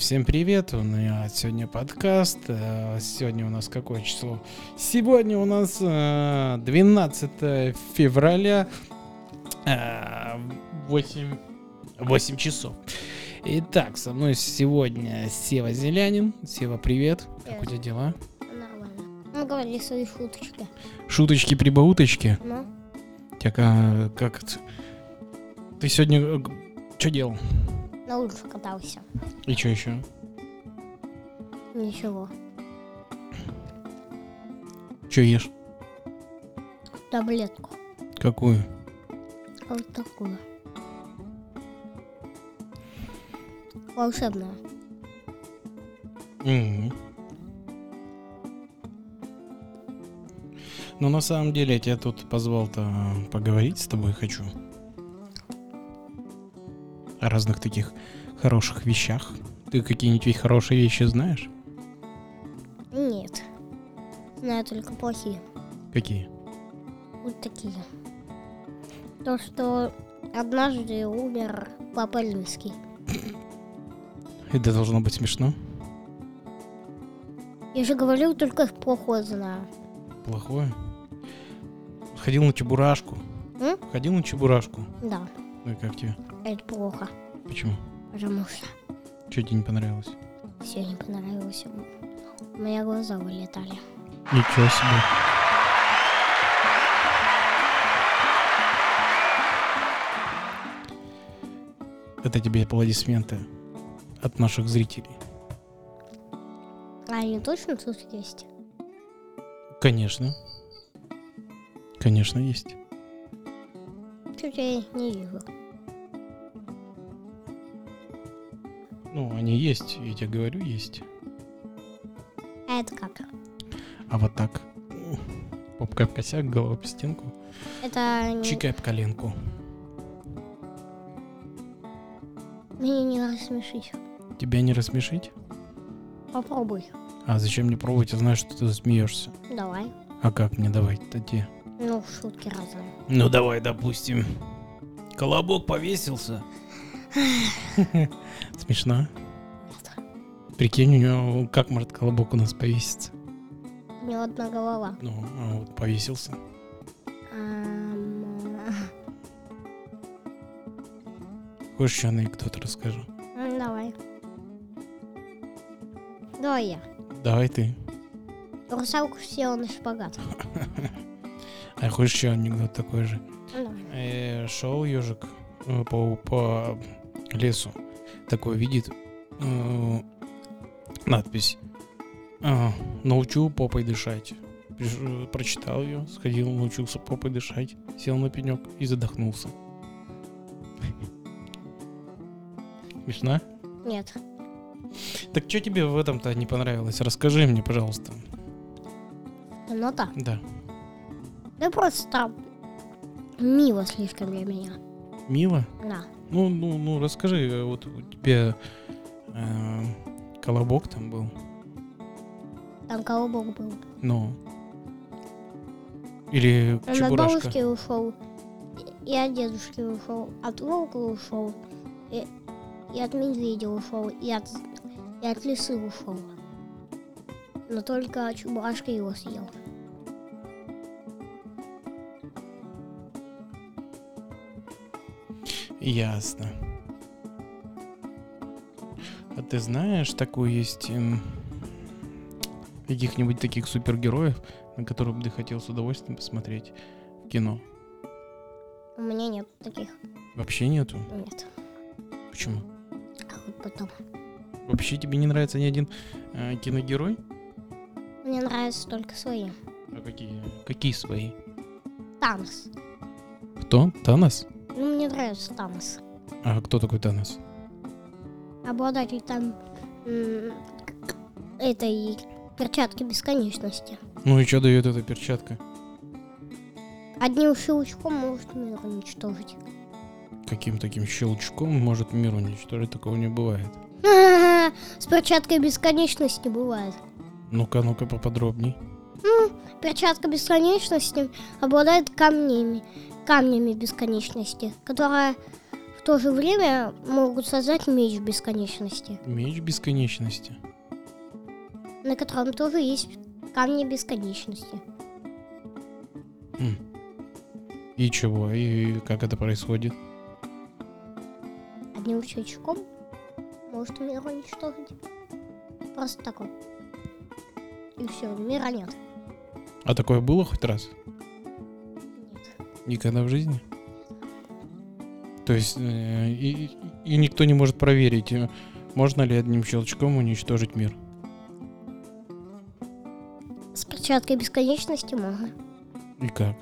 Всем привет, у меня сегодня подкаст. Э, Сегодня у нас какое число? Сегодня у нас э, 12 февраля, э, 8, 8 часов. Итак, со мной сегодня Сева Зелянин. Сева, привет. Как у тебя дела? Нормально. Ну, говори свои шуточки. Шуточки-прибауточки. Ну, Тебя ка- как? Ты сегодня что делал? На улице катался. И что еще? Ничего. Что ешь? Таблетку. Какую? Вот такую. Волшебная. Мгм. Ну, на самом деле, я тебя тут позвал-то поговорить с тобой хочу. Разных таких хороших вещах. Ты какие-нибудь хорошие вещи знаешь? Нет. Знаю только плохие. Какие? Вот такие. То, что однажды умер папа Римский. Это должно быть смешно. Я же говорил, только плохое знаю. Плохое. Ходил на чебурашку. М? Ходил на чебурашку. Да, Ну и как тебе? Это плохо. Почему? Потому что Что тебе не понравилось? все не понравилось. У меня глаза вылетали. Ничего себе. Это тебе аплодисменты от наших зрителей. А они точно тут есть? Конечно. Конечно, есть. Чуть я не вижу. Они есть, я тебе говорю, есть. А это как? А вот так. Попка в косяк, голова об стенку. Это не- Чикай об коленку. меня не рассмешить. Тебя не рассмешить? Попробуй. А зачем мне пробовать? Я знаю, что ты смеешься. Давай. А как мне давать тогда? Ну, шутки разные. Ну давай, допустим. Колобок повесился. Смешно. Прикинь, у него как может колобок у нас повеситься? У него одна голова. Ну, а вот повесился. Ам, Хочешь, еще анекдот расскажу? Давай. Давай я. Давай ты. Русалка села на шпагат. А хочешь еще анекдот такой же? Ну, давай. Э, шел ежик э, по, по лесу. Такой видит э, надпись. А, научу попой дышать. Приш- прочитал ее, сходил, научился попой дышать, сел на пенек и задохнулся. Смешно? Нет. Так что тебе в этом-то не понравилось? Расскажи мне, пожалуйста. Темнота. Да. Да просто мило слишком для меня. Мило? Да. Ну, ну, ну, расскажи, вот у тебя э, колобок там был. Там колобок был. Ну. Или Он от чебурашка. бабушки ушел. И от дедушки ушел. От волка ушел. И, и от медведя ушел. И от, и от лисы ушел. Но только чебурашка его съел. Ясно. Ты знаешь, такой есть эм, каких-нибудь таких супергероев, на которых бы ты хотел с удовольствием посмотреть в кино? У меня нет таких. Вообще нету. Нет. Почему? А вот потом. Вообще тебе не нравится ни один э, киногерой? Мне нравятся только свои. А какие? Какие свои? Танос. Кто? Танос? Ну, мне нравится Танос. А кто такой Танос? Обладатель там этой перчатки бесконечности. Ну и что дает эта перчатка? Одним щелчком может мир уничтожить. Каким таким щелчком может мир уничтожить? Такого не бывает. С перчаткой бесконечности бывает. Ну-ка, ну-ка поподробней. Перчатка бесконечности обладает камнями, камнями бесконечности, которая в то же время могут создать меч бесконечности, Меч бесконечности. на котором тоже есть камни бесконечности. М. И чего? И как это происходит? Одним щелчком может мир уничтожить. Просто так вот. И все, мира нет. А такое было хоть раз? Нет. Никогда в жизни? То есть э, и, и никто не может проверить, э, можно ли одним щелчком уничтожить мир. С перчаткой бесконечности можно. И как?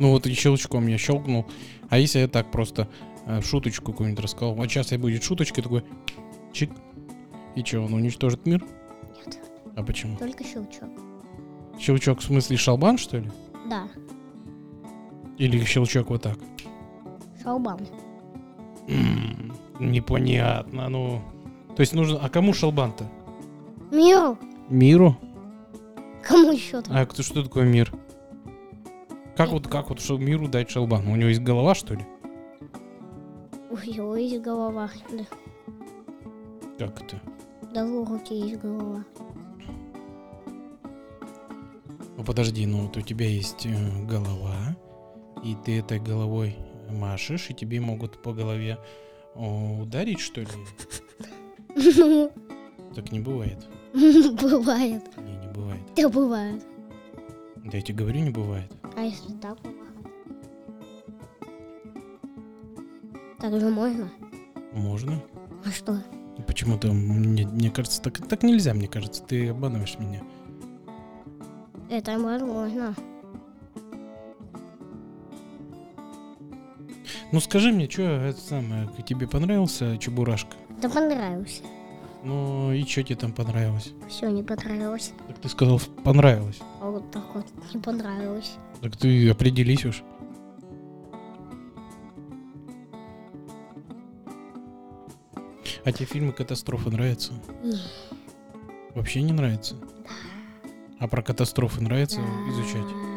Ну вот и щелчком я щелкнул. А если я так просто э, шуточку какую-нибудь рассказал? Вот сейчас я будет шуточкой такой чик. И что, он уничтожит мир? Нет, А почему? только щелчок. Щелчок в смысле шалбан, что ли? Да, Или щелчок вот так? Шалбан. Непонятно, ну. То есть нужно... А кому шалбан-то? Миру? Миру? Кому еще там? А кто, что такое мир? Как вот, как вот что миру дать шалбан? У него есть голова, что ли? У него есть голова. Да, Как это? да в руке есть голова. Ну подожди, ну вот у тебя есть э, голова, и ты этой головой машешь, и тебе могут по голове ударить, что ли? Ну, Так не бывает. бывает. Не, не бывает. Да бывает. Да я тебе говорю, не бывает. А если так помахать? Так же можно? Можно. А что? Почему-то, мне, мне кажется, так, так нельзя, мне кажется. Ты обманываешь меня. Это возможно. Ну скажи мне, что это самое, тебе понравился Чебурашка? Да понравился. Ну и что тебе там понравилось? Все не понравилось. Так ты сказал, понравилось. А вот так вот не понравилось. Так ты определись уж. А тебе фильмы катастрофы нравятся? Не. Вообще не нравится? А про катастрофы нравится изучать?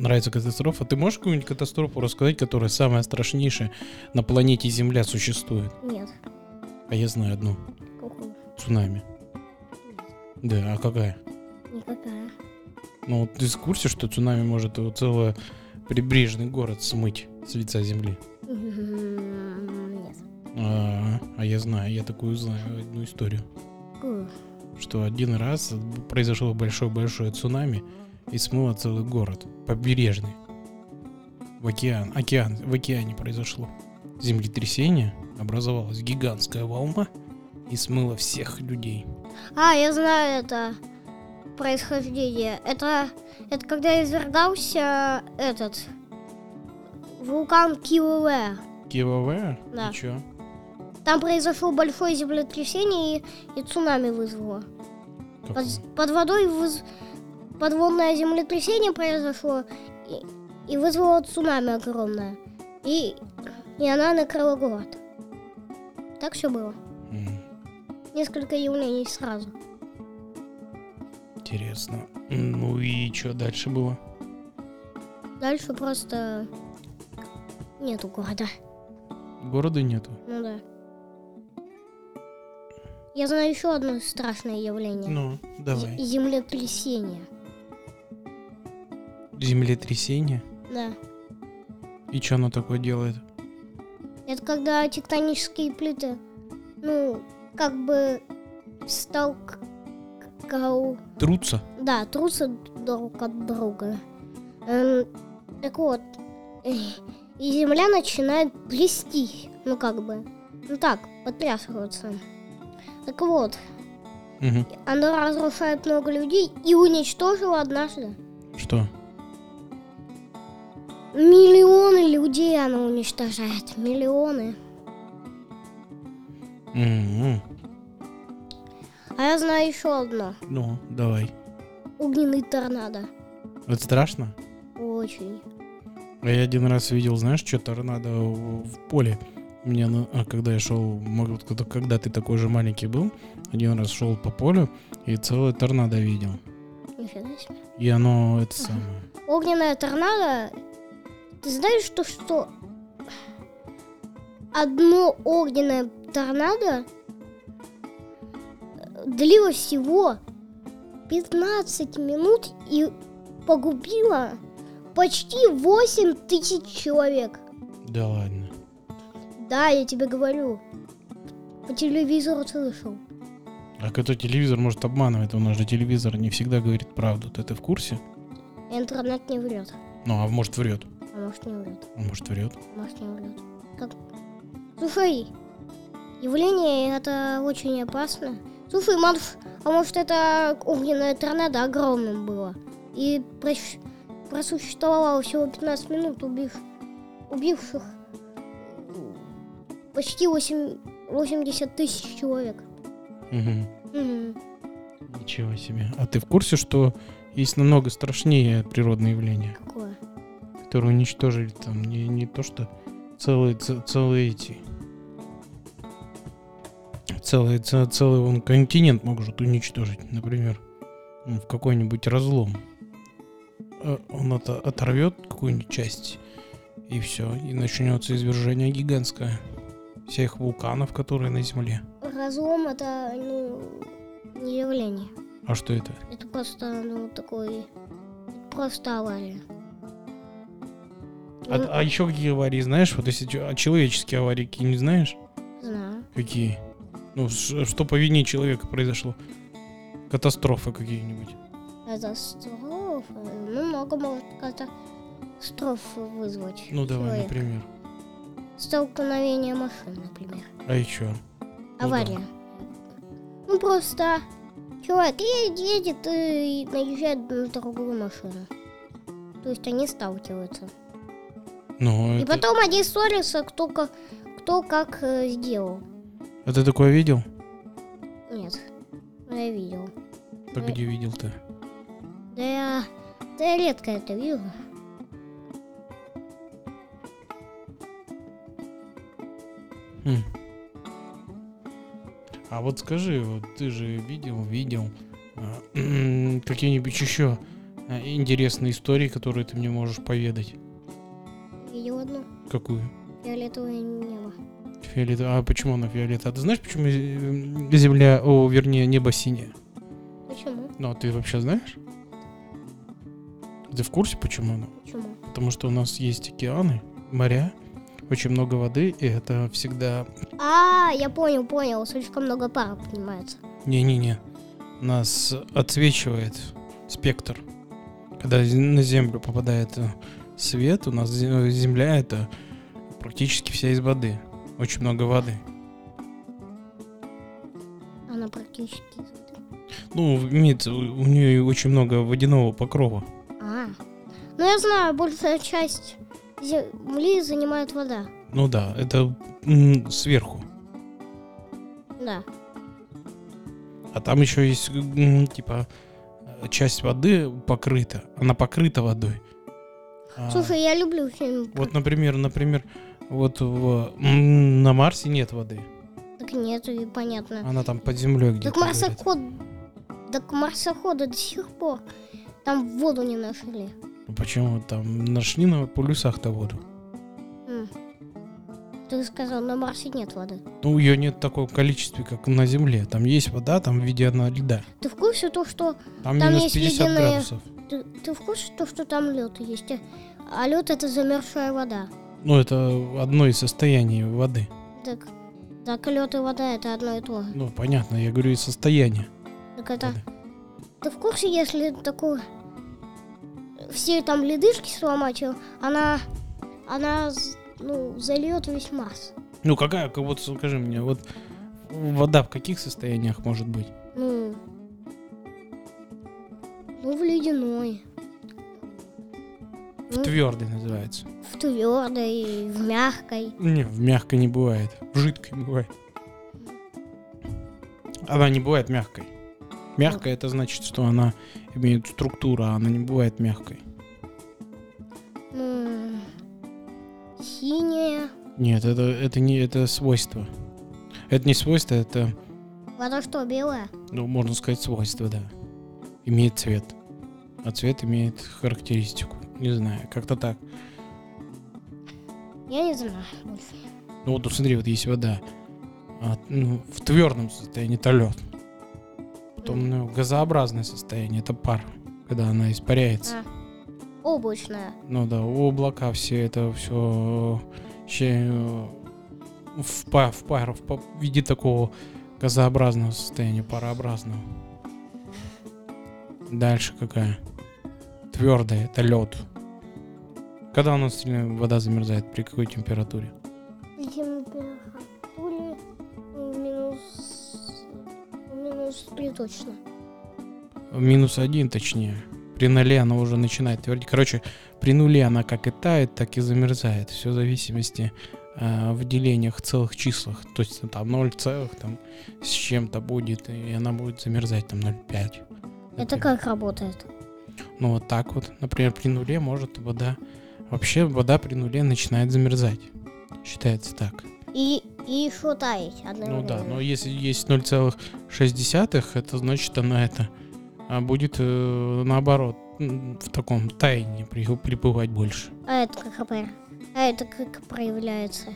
Нравится катастрофа? Ты можешь какую-нибудь катастрофу рассказать, которая самая страшнейшая на планете Земля существует? Нет. А я знаю одну. Какую? Цунами. Да, а какая? Никакая. Ну, вот ты в курсе, что цунами может вот целый прибрежный город смыть с лица земли? М, Нет. А, а я знаю, я такую знаю одну историю. Какую? Что один раз произошло большое-большое цунами и смыло целый город, побережный. В океан, океан, в океане произошло землетрясение, образовалась гигантская волна и смыла всех людей. А, я знаю это происхождение. Это, это когда извергался этот вулкан Килуэ. Кивавэ? Да. И чё? Там произошло большое землетрясение и, и цунами вызвало. Под, под водой выз- подводное землетрясение произошло и, и вызвало цунами огромное. И, и она накрыла город. Так все было. М, Несколько явлений сразу. Интересно. Ну и что дальше было? Дальше просто нету города. Города нету. Ну да. Я знаю еще одно страшное явление. Ну, давай. З- Землетрясение. Землетрясение. Да. И что оно такое делает? Это когда тектонические плиты, ну, как бы столк... Трутся? Да, трутся друг от друга. Эм, так вот, и земля начинает плести, ну как бы, ну так, потрясываться. Так вот, Мгм. она разрушает много людей и уничтожила однажды. Что? Миллионы людей она уничтожает, миллионы. М-м. А я знаю еще одно. Ну, давай. Огненный торнадо. Это страшно? Очень. А я один раз видел, знаешь, что торнадо в, в поле. Мне, на- а когда я шел, может, когда- когда ты такой же маленький был, один раз шел по полю и целое торнадо видел. Нифига себе. И оно это самое. Огненная торнадо. Ты знаешь, что, что одно огненное торнадо э, длилось всего 15 минут и погубило почти 8 тысяч человек. Да ладно. Да, я тебе говорю. По телевизору слышал. А какой телевизор может обманывать? У нас же телевизор не всегда говорит правду. Ты, ты в курсе? Интернет не врет. Ну, а может врет? А может не врет. А может врет? А может не врет. Как... Слушай, явление это очень опасно. Слушай, Матуш, а может это огненное торнадо огромным было? И прос- просуществовало всего 15 минут, убив... убивших почти 8... 80 тысяч человек. Мгм. Мгм. Ничего себе. А ты в курсе, что есть намного страшнее природные явления, Какое? Которые уничтожили там не, не то что целые, целые эти... Целый, целый он континент может уничтожить, например, в какой-нибудь разлом. Э, Он это оторвет какую-нибудь часть, и все, и начнется извержение гигантское всех вулканов, которые на Земле. Разлом это, ну, не явление. А что это? Это просто, ну, такой... Просто авария. А, Ну, а еще какие аварии знаешь? Вот если а человеческие аварии какие не знаешь? знаю. Какие? Ну, что по вине человека произошло? Катастрофы какие-нибудь. Катастрофа. Ну, много может катастроф вызвать. Ну, давай, человек. например. Столкновение машин, например. А еще? Ну Авария. Ну, просто человек едет и наезжает на другую машину. То есть они сталкиваются. Ну, И это, потом они ссорятся, кто как, кто как э, сделал. а ты такое видел? Нет, я видел. Э. где видел ты? Да я, да я редко это вижу. Хм. А вот скажи, вот ты же видел, видел а, какие-нибудь еще интересные истории, которые ты мне можешь поведать? Одну. Какую? Фиолетовое небо. Фиолет. А почему она фиолетовая? А ты знаешь, почему э, Земля, о, вернее, небо синее? Почему? Ну, а ты вообще знаешь? Ты в курсе, почему оно? Почему? Потому что у нас есть океаны, моря, очень много воды, и это всегда... А, я понял, понял. Слишком много пара поднимается. Не-не-не. Нас отсвечивает спектр. Когда на Землю попадает э, свет, у нас зе- Земля это практически вся из воды. Очень много воды. Она практически... из воды. Ну, имеется, у, нее очень много водяного покрова. А. Ну, я знаю, большая часть земли занимает вода. Ну да, это сверху. Да. А там еще есть, типа, часть воды покрыта. Она покрыта водой. А, Слушай, я люблю фильм. Вот, например, например, вот в, на Марсе нет воды. Так нет, и понятно. Она там под землей где-то. Так марсоход... Так марсоходы до сих пор там воду не нашли. Ну, Почему? Там нашли на полюсах-то воду. Ты сказал, на Марсе нет воды. Ну, ее нет в таком количестве, как на Земле. Там есть вода, там в виде одного льда. Ты в курсе то, что Там, Там минус есть 50 ледяные- градусов. ты, ты в курсе то, что там лед есть? А лед это замерзшая вода. Ну, это одно из состояний воды. Так, так лед и вода это одно и то же. Ну, понятно, я говорю из состояния. Так это. воды. Ты в курсе, если такую все там ледышки сломать, э, она она ну зальет весь Марс. Ну, какая, как вот скажи мне, вот вода в каких состояниях может быть? Ну, ну в ледяной, В Ну. твердой называется. в твердой, в мягкой. Не, в мягкой не бывает. В жидкой бывает. Она не бывает мягкой. Мягкая это значит, что она имеет структуру, а она не бывает мягкой. Синяя. Нет, это, это не это свойство. Это не свойство, это, Вода что, белая? ну, можно сказать, свойство, да. Имеет цвет. А цвет имеет характеристику. Не знаю, как-то так. Я не знаю больше. Ну вот смотри, вот есть вода. а, ну, в твердом состоянии это лед. Потом ну, газообразное состояние это пар, когда она испаряется. А, облачная. Ну да, облака все это все в, па- в, пар, в, па- в виде такого газообразного состояния, парообразного. Дальше какая? Твердая, это лед. Когда у нас вода замерзает, при какой температуре? При температуре ну, минус... Минус 3 точно. Минус один, точнее. При нуле она уже начинает твердеть. Короче, при нуле она как и тает, так и замерзает. Все в зависимости э, в делениях целых числах. То есть там 0 целых там с чем-то будет, и она будет замерзать там 0,5. Это как работает? Ну вот так вот. Например, при нуле может вода... Вообще вода при нуле начинает замерзать. Считается так. И, и еще таять Ну одновременно. да, но если есть 0,6, это значит она это будет э, наоборот в таком таянии при- прибывать больше. А это как? А это как проявляется?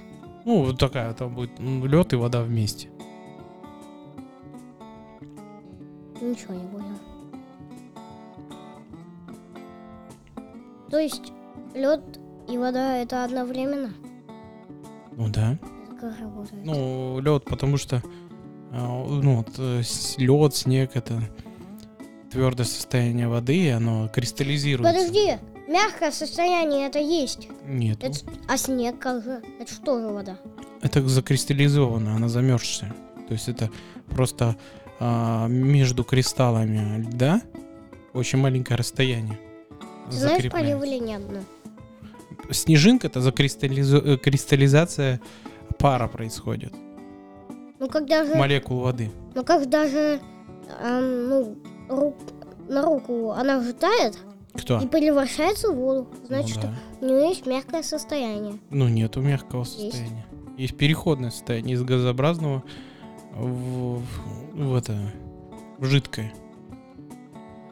Ну, вот такая, там будет лед и вода вместе. Ничего не понял. То есть лед и вода это одновременно? Ну да. Как работает? Ну, лед, потому что а, ну, вот, лед, снег это твердое состояние воды, и оно кристаллизируется. Подожди, мягкое состояние это есть. Нет, Это, а снег как же? Это что же вода? это закристаллизовано, она замерзшая. То есть это просто а, между кристаллами льда очень маленькое расстояние. Ты знаешь закрепляется. явление одно? Снежинка это закристаллизу- э, кристаллизация пара происходит. Ну когда же, Молекул воды. ну когда же, эм, ну, рук- на руку она же тает Кто? и превращается в воду. Значит, ну, да. у нее есть мягкое состояние. Ну, нету мягкого состояния. Есть переходное состояние из газообразного в, в- в это в жидкое.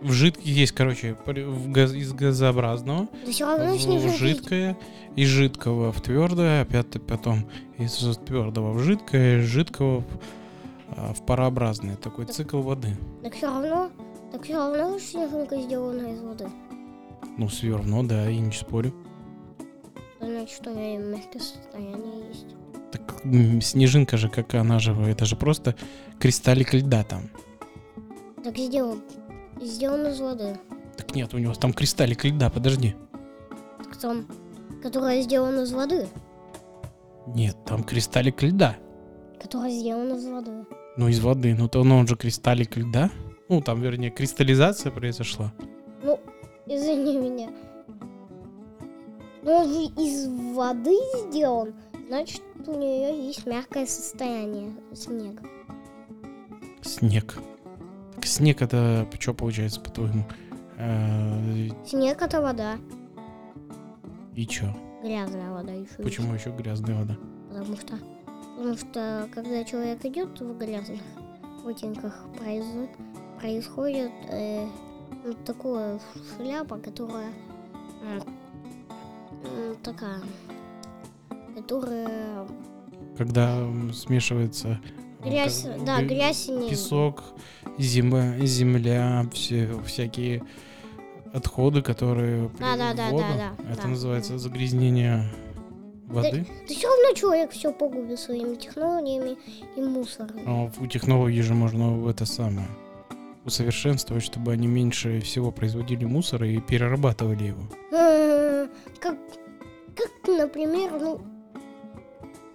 В жидкое есть, короче, в газ- из газообразного в, в жидкое, из жидкого в твердое, опять потом из твердого в жидкое, из жидкого в, в парообразное. Такой цикл воды. Так все равно, так все равно снежинка сделана из воды. Ну, все равно, да, я не спорю. Значит, что у нее мягкое состояние есть. Так снежинка же, как она же, это же просто кристаллик льда там. Так сделан, сделан из воды. Так нет, у него там кристаллик льда, подожди. Так там, которая сделана из воды. Нет, там кристаллик льда. Которая сделана из воды. Ну, из воды. Ну, то ну, он же кристаллик льда. Ну, там, вернее, кристаллизация произошла. Ну, извини меня. Но он же из воды сделан. Значит, у нее есть мягкое состояние снега. Снег. Так снег это что получается, по-твоему? Э, Снег это вода. И чё? Грязная вода еще. Почему еще грязная вода? Потому что, потому что когда человек идет в грязных ботинках, произо- происходит э, ну, такое шляпа, которая м, такая, которая Когда смешивается грязь, как- да, грязь и песок, зима, земля, все всякие отходы, которые Да, да, да, воду. да, да, Это да, называется загрязнение воды. Да все равно человек все погубит своими технологиями и мусором. Но у технологий же можно это самое усовершенствовать, чтобы они меньше всего производили мусора и перерабатывали его. Э, Как, как, например, ну,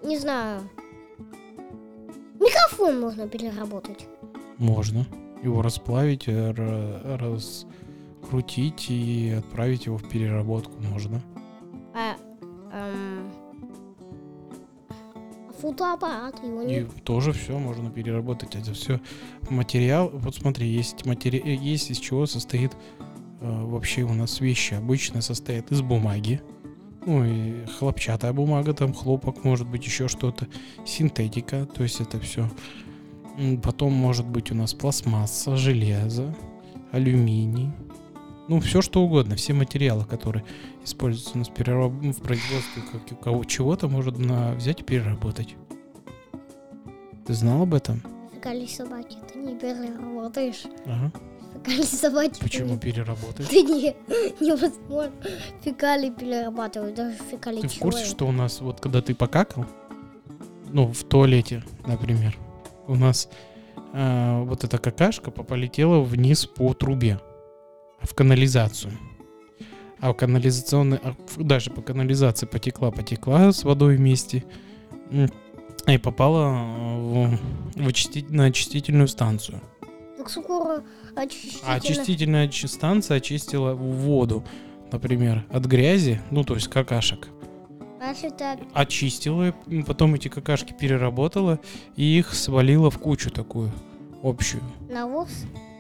не знаю, микрофон можно переработать. Можно его расплавить, ра- раскрутить и отправить его в переработку можно. А, эм, фотоаппарат его И не... тоже все можно переработать. Это все материал. Вот смотри, есть матери... есть из чего состоит э, вообще у нас вещи. Обычно состоят из бумаги. Ну и хлопчатая бумага, там хлопок, может быть еще что-то. Синтетика, то есть это все. Потом может быть у нас пластмасса, железо, алюминий. Ну, все что угодно, все материалы, которые используются у нас перераб- ну, в производстве как- у кого чего-то, можно взять и переработать. Ты знал об этом? Фекалии собаки ты не переработаешь. Ага. Фекалии собаки Почему не- переработать? Ты не, невозможно фекалии перерабатывать, даже фекалии Ты в курсе, человека. что у нас, вот когда ты покакал, ну, в туалете, например, у нас э, вот эта какашка полетела вниз по трубе, в канализацию. А в канализационной, а даже по канализации потекла, потекла с водой вместе и попала э, в, в очисти- на очистительную станцию. Так скоро очистительная очи- станция очистила воду, например, от грязи, ну, то есть какашек. А ты очистила, потом эти какашки переработала и их свалила в кучу такую общую. навоз,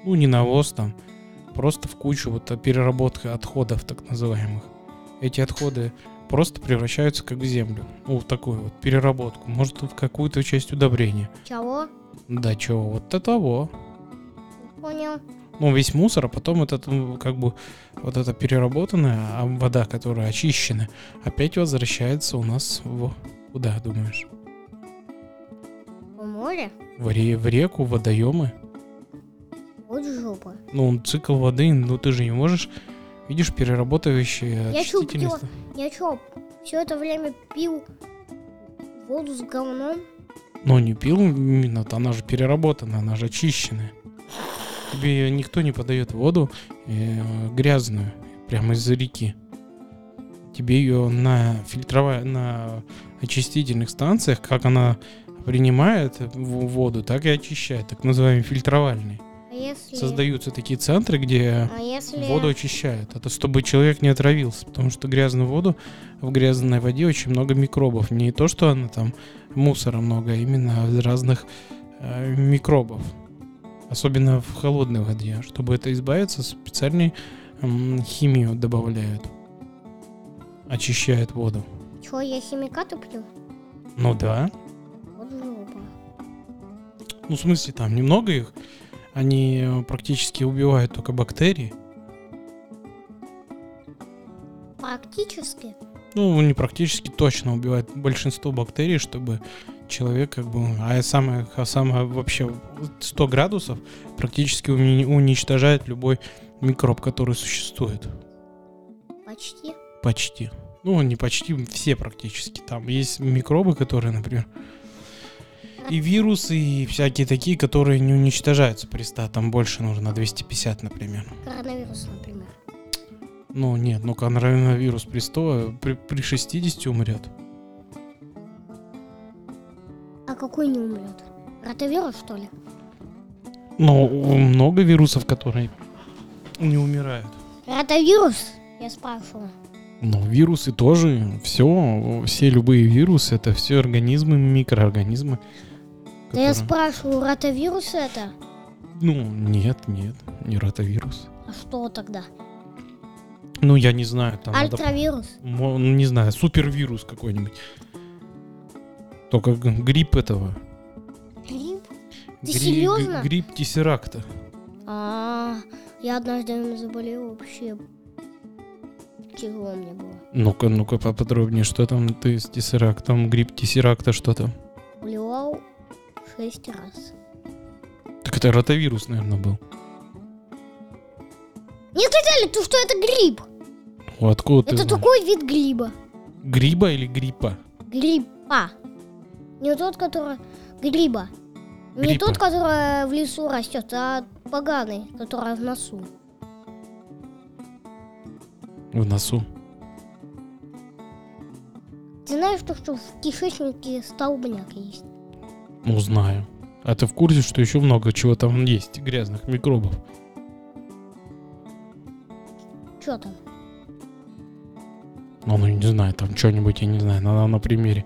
Ну, не навоз там, просто в кучу вот а, переработка отходов так называемых. Эти отходы просто превращаются как в землю. Ну, в такую вот переработку. Может, в какую-то часть удобрения. чего? Да чего, вот до того. Понял. Ну, весь мусор, а потом этот, ну, как бы, вот эта переработанная а вода, которая очищена, опять возвращается у нас в... Куда, думаешь? В море? В, ре- в реку, в водоемы. Вот жопа. Ну, цикл воды, ну ты же не можешь, видишь, перерабатывающие Я чё, ста- Я что, все это время пил воду с говном? Ну, не пил именно, она же переработанная, она же очищенная. Тебе никто не подает воду э, грязную, прямо из-за реки. Тебе ее на фильтровая, на очистительных станциях, как она принимает воду, так и очищает, так называемый фильтровальный. А если... Создаются такие центры, где А если... Воду очищают. Это чтобы человек не отравился, потому что грязную воду, в грязной воде очень много микробов. Не то, что она там мусора много, а именно разных э, микробов. Особенно в холодной воде. Чтобы это избавиться, специальную м, химию добавляют. Очищают воду. Чё, я химикаты пью? Ну да. Вот. Ну, в смысле, там немного их. Они э, практически убивают только бактерии. Практически. Ну, не практически точно убивает большинство бактерий, чтобы человек как бы... А самое, а самое вообще 100 градусов практически уни- уничтожает любой микроб, который существует. Почти. Почти. Ну, не почти, все практически. Там есть микробы, которые, например, и вирусы, и всякие такие, которые не уничтожаются при 100. Там больше нужно 250, например. Коронавирус, например. Ну, нет, ну коронавирус при 100, при, при 60 умрет. А какой не умрет? Ротавирус, что ли? Но много вирусов, которые не умирают. Ротавирус? Я спрашивала. Но вирусы тоже, все, все любые вирусы, это все организмы, микроорганизмы. Да я спрашиваю, ротавирус это? Ну, нет, нет, не ротавирус. А что тогда? Ну, я не знаю, там надо- Альтравирус? Мо- ну, не знаю, супервирус какой-нибудь. Только грипп этого. Грипп? Ты Гри- серьезно? Грипп тессеракта. А, я однажды им заболел вообще. Тяжело мне было. Ну-ка, ну-ка поподробнее, что там ты с тессерактом, грипп тессеракта, что там? Шесть раз. Так это ротавирус, наверное, был. Не сказали, то что это гриб. О, откуда ты это знаешь? такой вид гриба. Гриба или гриппа? Гриба. Не тот, который... Гриба. Не Гриппа. тот, который в лесу растет, а поганый, который в носу. В носу. Ты знаешь, то, что в кишечнике столбняк есть? Ну, знаю. А ты в курсе, что еще много чего там есть, грязных микробов? Что там? Ну, ну, не знаю, там что-нибудь, я не знаю, на, на примере.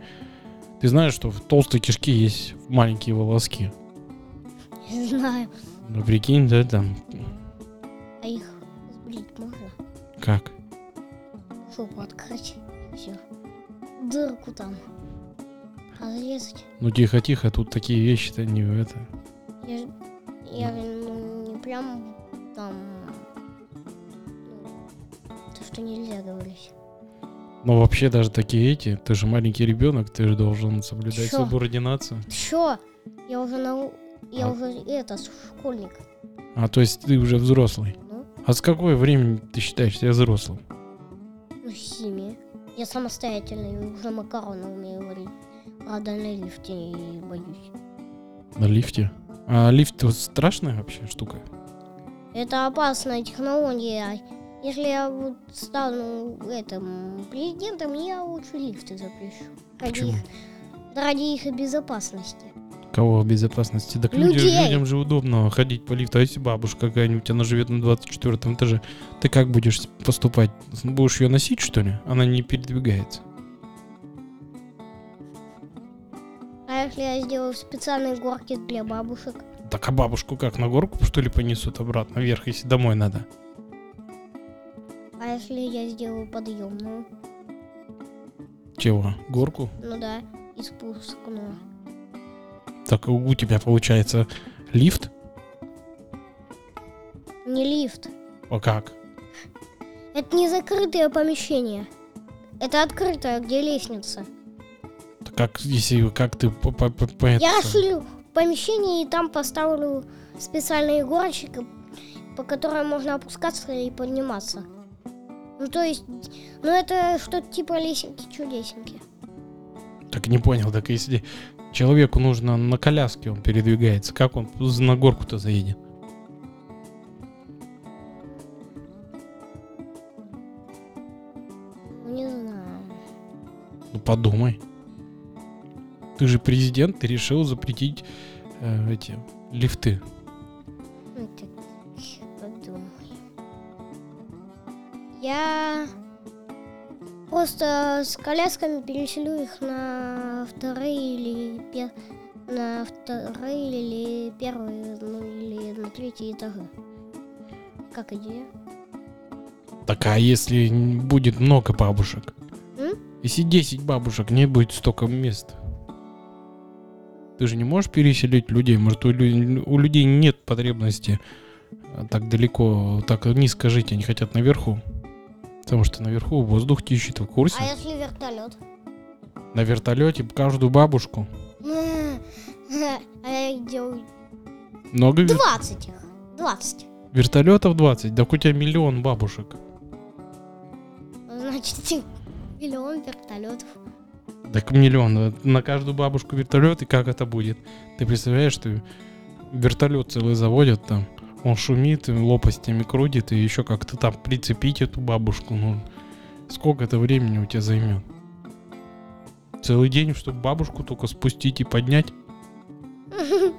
Ты знаешь, что в толстой кишке есть маленькие волоски? Не знаю. Ну, прикинь, да, там, А их сбрить можно? как? Жопу открыть. Все. Дырку там. Разрезать. Ну, тихо-тихо, тут такие вещи-то не это. Я, я ну, не прям там ну, что нельзя говорить. Но вообще даже такие эти, ты же маленький ребенок, ты же должен соблюдать Чё? субординацию. Чё? Я уже нау... Я А. уже это, школьник. А то есть ты уже взрослый. Ну, А с какого времени ты считаешь себя взрослым? ну, семьи. Я самостоятельный, уже макароны умею варить. Правда, на лифте и боюсь. На лифте? А лифт вот страшная вообще штука? Это опасная технология. Если я вот стану этим президентом, я лучше лифты запрещу. Ради Почему? их, ради их безопасности. Кого в безопасности? Так люди- людям же удобно ходить по лифту. А если бабушка какая-нибудь, она живет на 24 этаже, ты как будешь поступать? Будешь ее носить, что ли? Она не передвигается. А если я сделаю специальные горки для бабушек? Так а бабушку как, на горку, что ли, понесут обратно вверх, если домой надо? А если я сделаю подъемную? Чего? Горку? Ну да, и спускную. Так у тебя получается лифт? Не лифт. А как? Это не закрытое помещение. Это открытое, где лестница. Как, если, как ты по, по- по- по Я расширю помещение и там поставлю специальные горочки, по которым можно опускаться и подниматься. Ну то есть, ну это что-то типа лесенки-чудесенки. Так не понял, так если человеку нужно на коляске, он передвигается, как он на горку-то заедет? Ну не знаю. Ну подумай. Ты же президент, ты решил запретить э, эти лифты. Ну. Я просто с колясками переселю их на вторые или пе- на вторые или первые, ну или на третьи этажи. Как идея? Так а если будет много бабушек? М? Если 10 бабушек, не будет столько мест. Ты же не можешь переселить людей. Может, у, у людей нет потребности а, так далеко, так низко жить. Они хотят наверху. Потому что наверху воздух чище, ты в курсе? А если вертолет? На вертолете каждую бабушку. А я делаю Много вер- 20 их. 20. вертолетов 20. Так у тебя миллион бабушек. Значит, миллион вертолетов. Так миллион. э, На каждую бабушку вертолет, и как это будет? Ты представляешь, что вертолет целый заводят там, он шумит, и лопастями крутит, и еще как-то там прицепить эту бабушку. Ну, сколько это времени у тебя займет? Целый день, чтобы бабушку только спустить и поднять?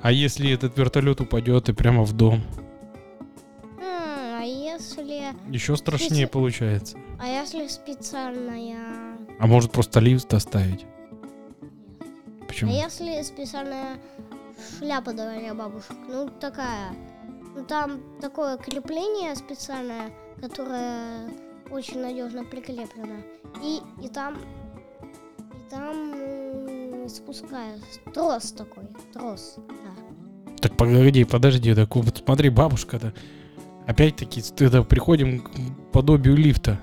А если этот вертолет упадет и прямо в дом? А. Еще страшнее Если- получается. А если специальная... А может просто лифт оставить? А Почему? если специальная шляпа для бабушек? Ну, такая. Ну, там такое крепление специальное, которое очень надежно прикреплено. И, и там... И там м. Трос такой. Трос, да. Так погоди, подожди, так вот смотри, бабушка-то. Опять-таки, это приходим к подобию лифта.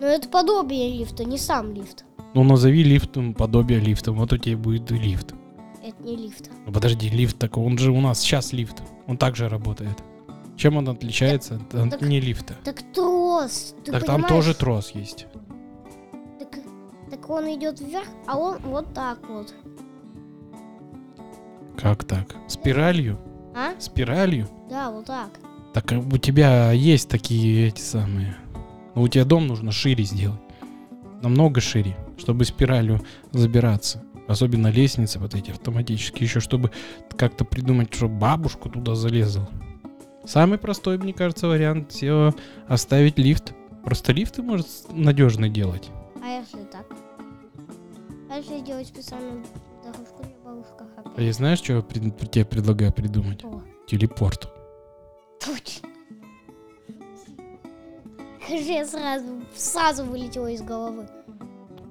Но это подобие лифта, не сам лифт. Ну, назови лифтом подобие лифта. Вот у тебя будет и лифт. Это не лифт. Ну, подожди, лифт такой, он же у нас сейчас лифт. Он также работает. Чем он отличается от так- не лифта? Так трос. Ты так там понимаешь? тоже трос есть. Так, так он идет вверх, а он вот так вот. Как так? Спиралью? А? Спиралью? Да, вот так. Так а у тебя есть такие эти самые. Но у тебя дом нужно шире сделать. Намного шире, чтобы спиралью забираться. Особенно лестницы вот эти автоматические. Еще чтобы как-то придумать, чтобы бабушку туда залезла. Самый простой, мне кажется, вариант все оставить лифт. Просто лифты может надежно делать. А если так? А если сделать специальную дорожку для бабушек? А я знаешь, что я тебе предлагаю придумать? О, Телепорт. Точно. Я сразу, сразу вылетело из головы.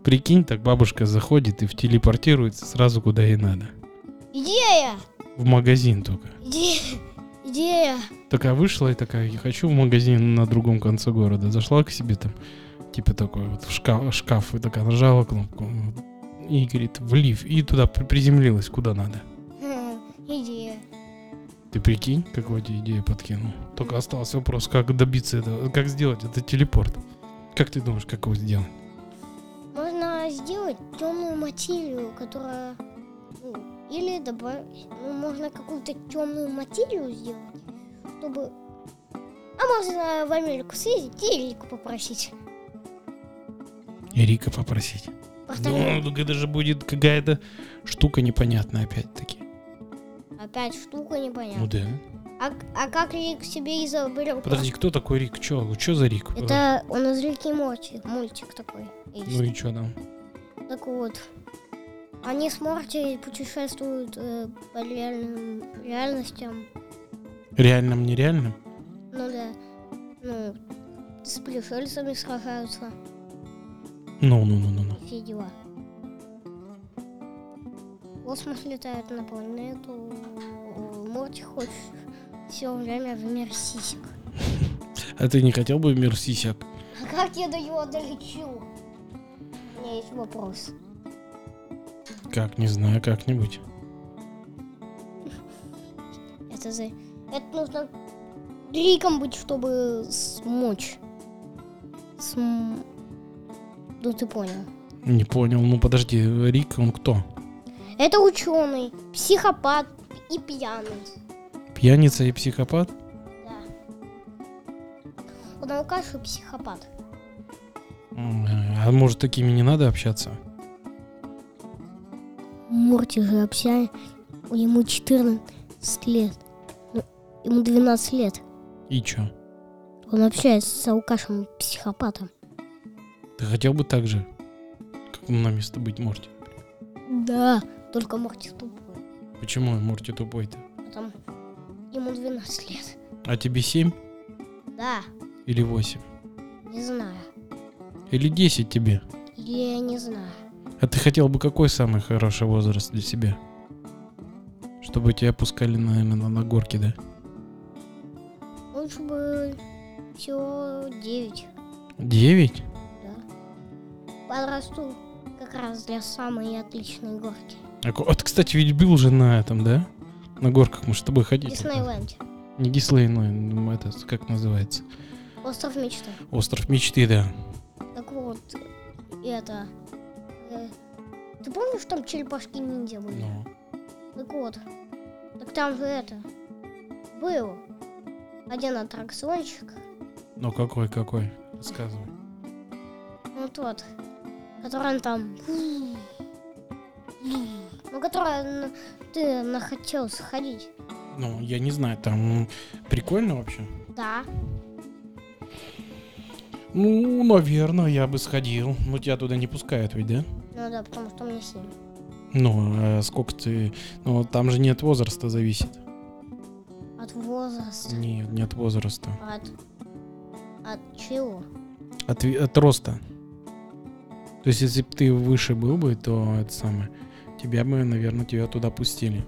Прикинь, так бабушка заходит и в телепортируется сразу куда ей надо. Идея! В магазин только. Идея! Идея! Такая вышла и такая, я хочу в магазин на другом конце города. Зашла к себе там, типа такой вот в шкаф, шкаф и такая нажала кнопку. И говорит, в лифт. И туда при- приземлилась, куда надо. Ты прикинь, какую тебе идею подкинул. Только остался вопрос, как добиться этого, как сделать этот телепорт. Как ты думаешь, как его сделать? Можно сделать темную материю, которая... ну, или добавить... Ну, можно какую-то темную материю сделать, чтобы... А можно в Америку съездить и Эрику попросить. И Рика попросить. Повторяю. Ну, это же будет какая-то штука непонятная опять-таки. Опять штука Ну непонятная. да. А, а как Рик себе изобрел? Подожди, кто такой Рик? Чё, чё за Рик? Это он из Рики Морти, мультик такой. есть. Ну и чё там? Так вот, они с Морти путешествуют э, по реальным реальностям. Реальным, нереальным? Ну да, ну, с пришельцами сражаются, Ну, ну, ну, ну, ну. все дела. Космос летают на планету. Морти хочет все время в мир сисек. А ты не хотел бы в мир сисек? А как я до него долечу? У меня есть вопрос. Как, не знаю, как-нибудь. Это за... Это нужно Риком быть, чтобы смочь. См... Ну ты понял. Не понял. Ну подожди, Рик, он кто? Это ученый, психопат и пьяный. Пьяница и психопат? Да. Он алкаш и психопат. А может, такими не надо общаться? Морти же общая, ему 14 лет. Ну, ему 12 лет. И чё? Он общается с алкашем психопатом. Ты хотел бы так же, как на место быть Морти? Да, только Морти тупой. Почему Морти тупой-то? Потому ему 12 лет. А тебе 7 Да, или 8? не знаю. Или 10 тебе? Я не знаю. А ты хотел бы какой самый хороший возраст для себя? Чтобы тебя пускали, наверное, на, на горки, да? Лучше бы всего 9. 9? Да. Подрасту как раз для самой отличной горки. А Вот, кстати, ведь был же на этом, да? На горках мы с тобой ходили. Диснейленд. Не Диснейленд, ну, это как называется? Остров мечты. Остров мечты, да. Так вот, это... э, ты помнишь, там черепашки ниндзя были? Ну, Так вот, так там же это... Был один аттракциончик, ну какой, какой? Рассказывай. ну тот, который там... Ну, который ну, ты нахотел сходить. Ну, я не знаю, там прикольно вообще. Да. Ну, наверное, я бы сходил. Но тебя туда не пускают ведь, да? Ну да, потому что у меня 7. Ну, а сколько ты... Ну, там же не от возраста зависит. От возраста. Нет, не от возраста. От... От чего? От, от роста. То есть, если бы ты выше был бы, то это самое... Тебя бы, наверное, тебя туда пустили.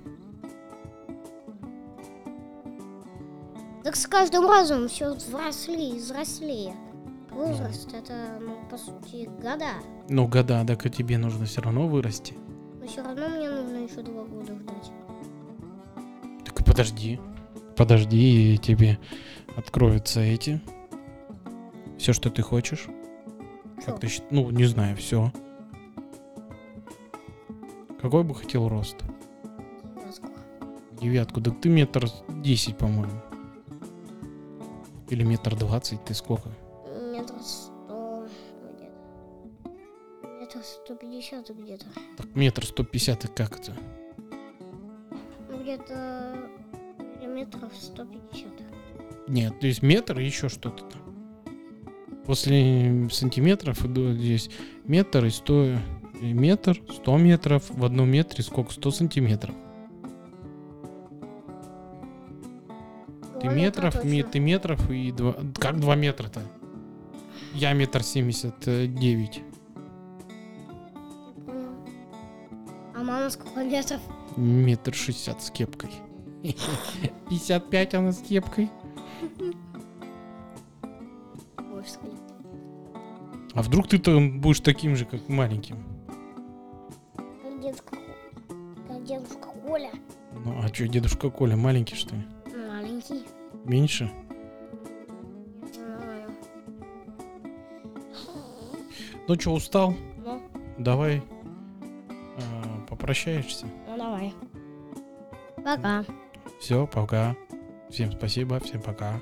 Так с каждым разом все взрослее и взрослее. Возраст это, ну, по сути, года. Ну, года, так и тебе нужно все равно вырасти. Но все равно мне нужно еще два года ждать. Так подожди. Подожди, и тебе откроются эти. Все, что ты хочешь. Что? Как ты Ну, не знаю, все. Какой бы хотел рост? Девятку. Да ты метр десять, по-моему. Или метр двадцать, ты сколько? Метр сто где-то. Метр сто пятьдесят где-то. Так метр сто пятьдесят, и как это? Ну, где-то метров сто пятьдесят. Нет, то есть метр и еще что-то там. После сантиметров здесь метр и сто... и Метр, сто метров. В одном метре сколько? Сто сантиметров. Ты метров, ми- ты метров и два... Как два метра-то? Я метр семьдесят девять. А мама сколько метров? Метр шестьдесят с кепкой. Пятьдесят пять она с кепкой. А вдруг ты там будешь таким же, как маленьким? А что, дедушка Коля маленький, что ли? Маленький. Меньше? Знаю. Ну что, устал? Ну, Давай а, попрощаешься. ну давай. Пока. Все, пока. Всем спасибо, всем пока.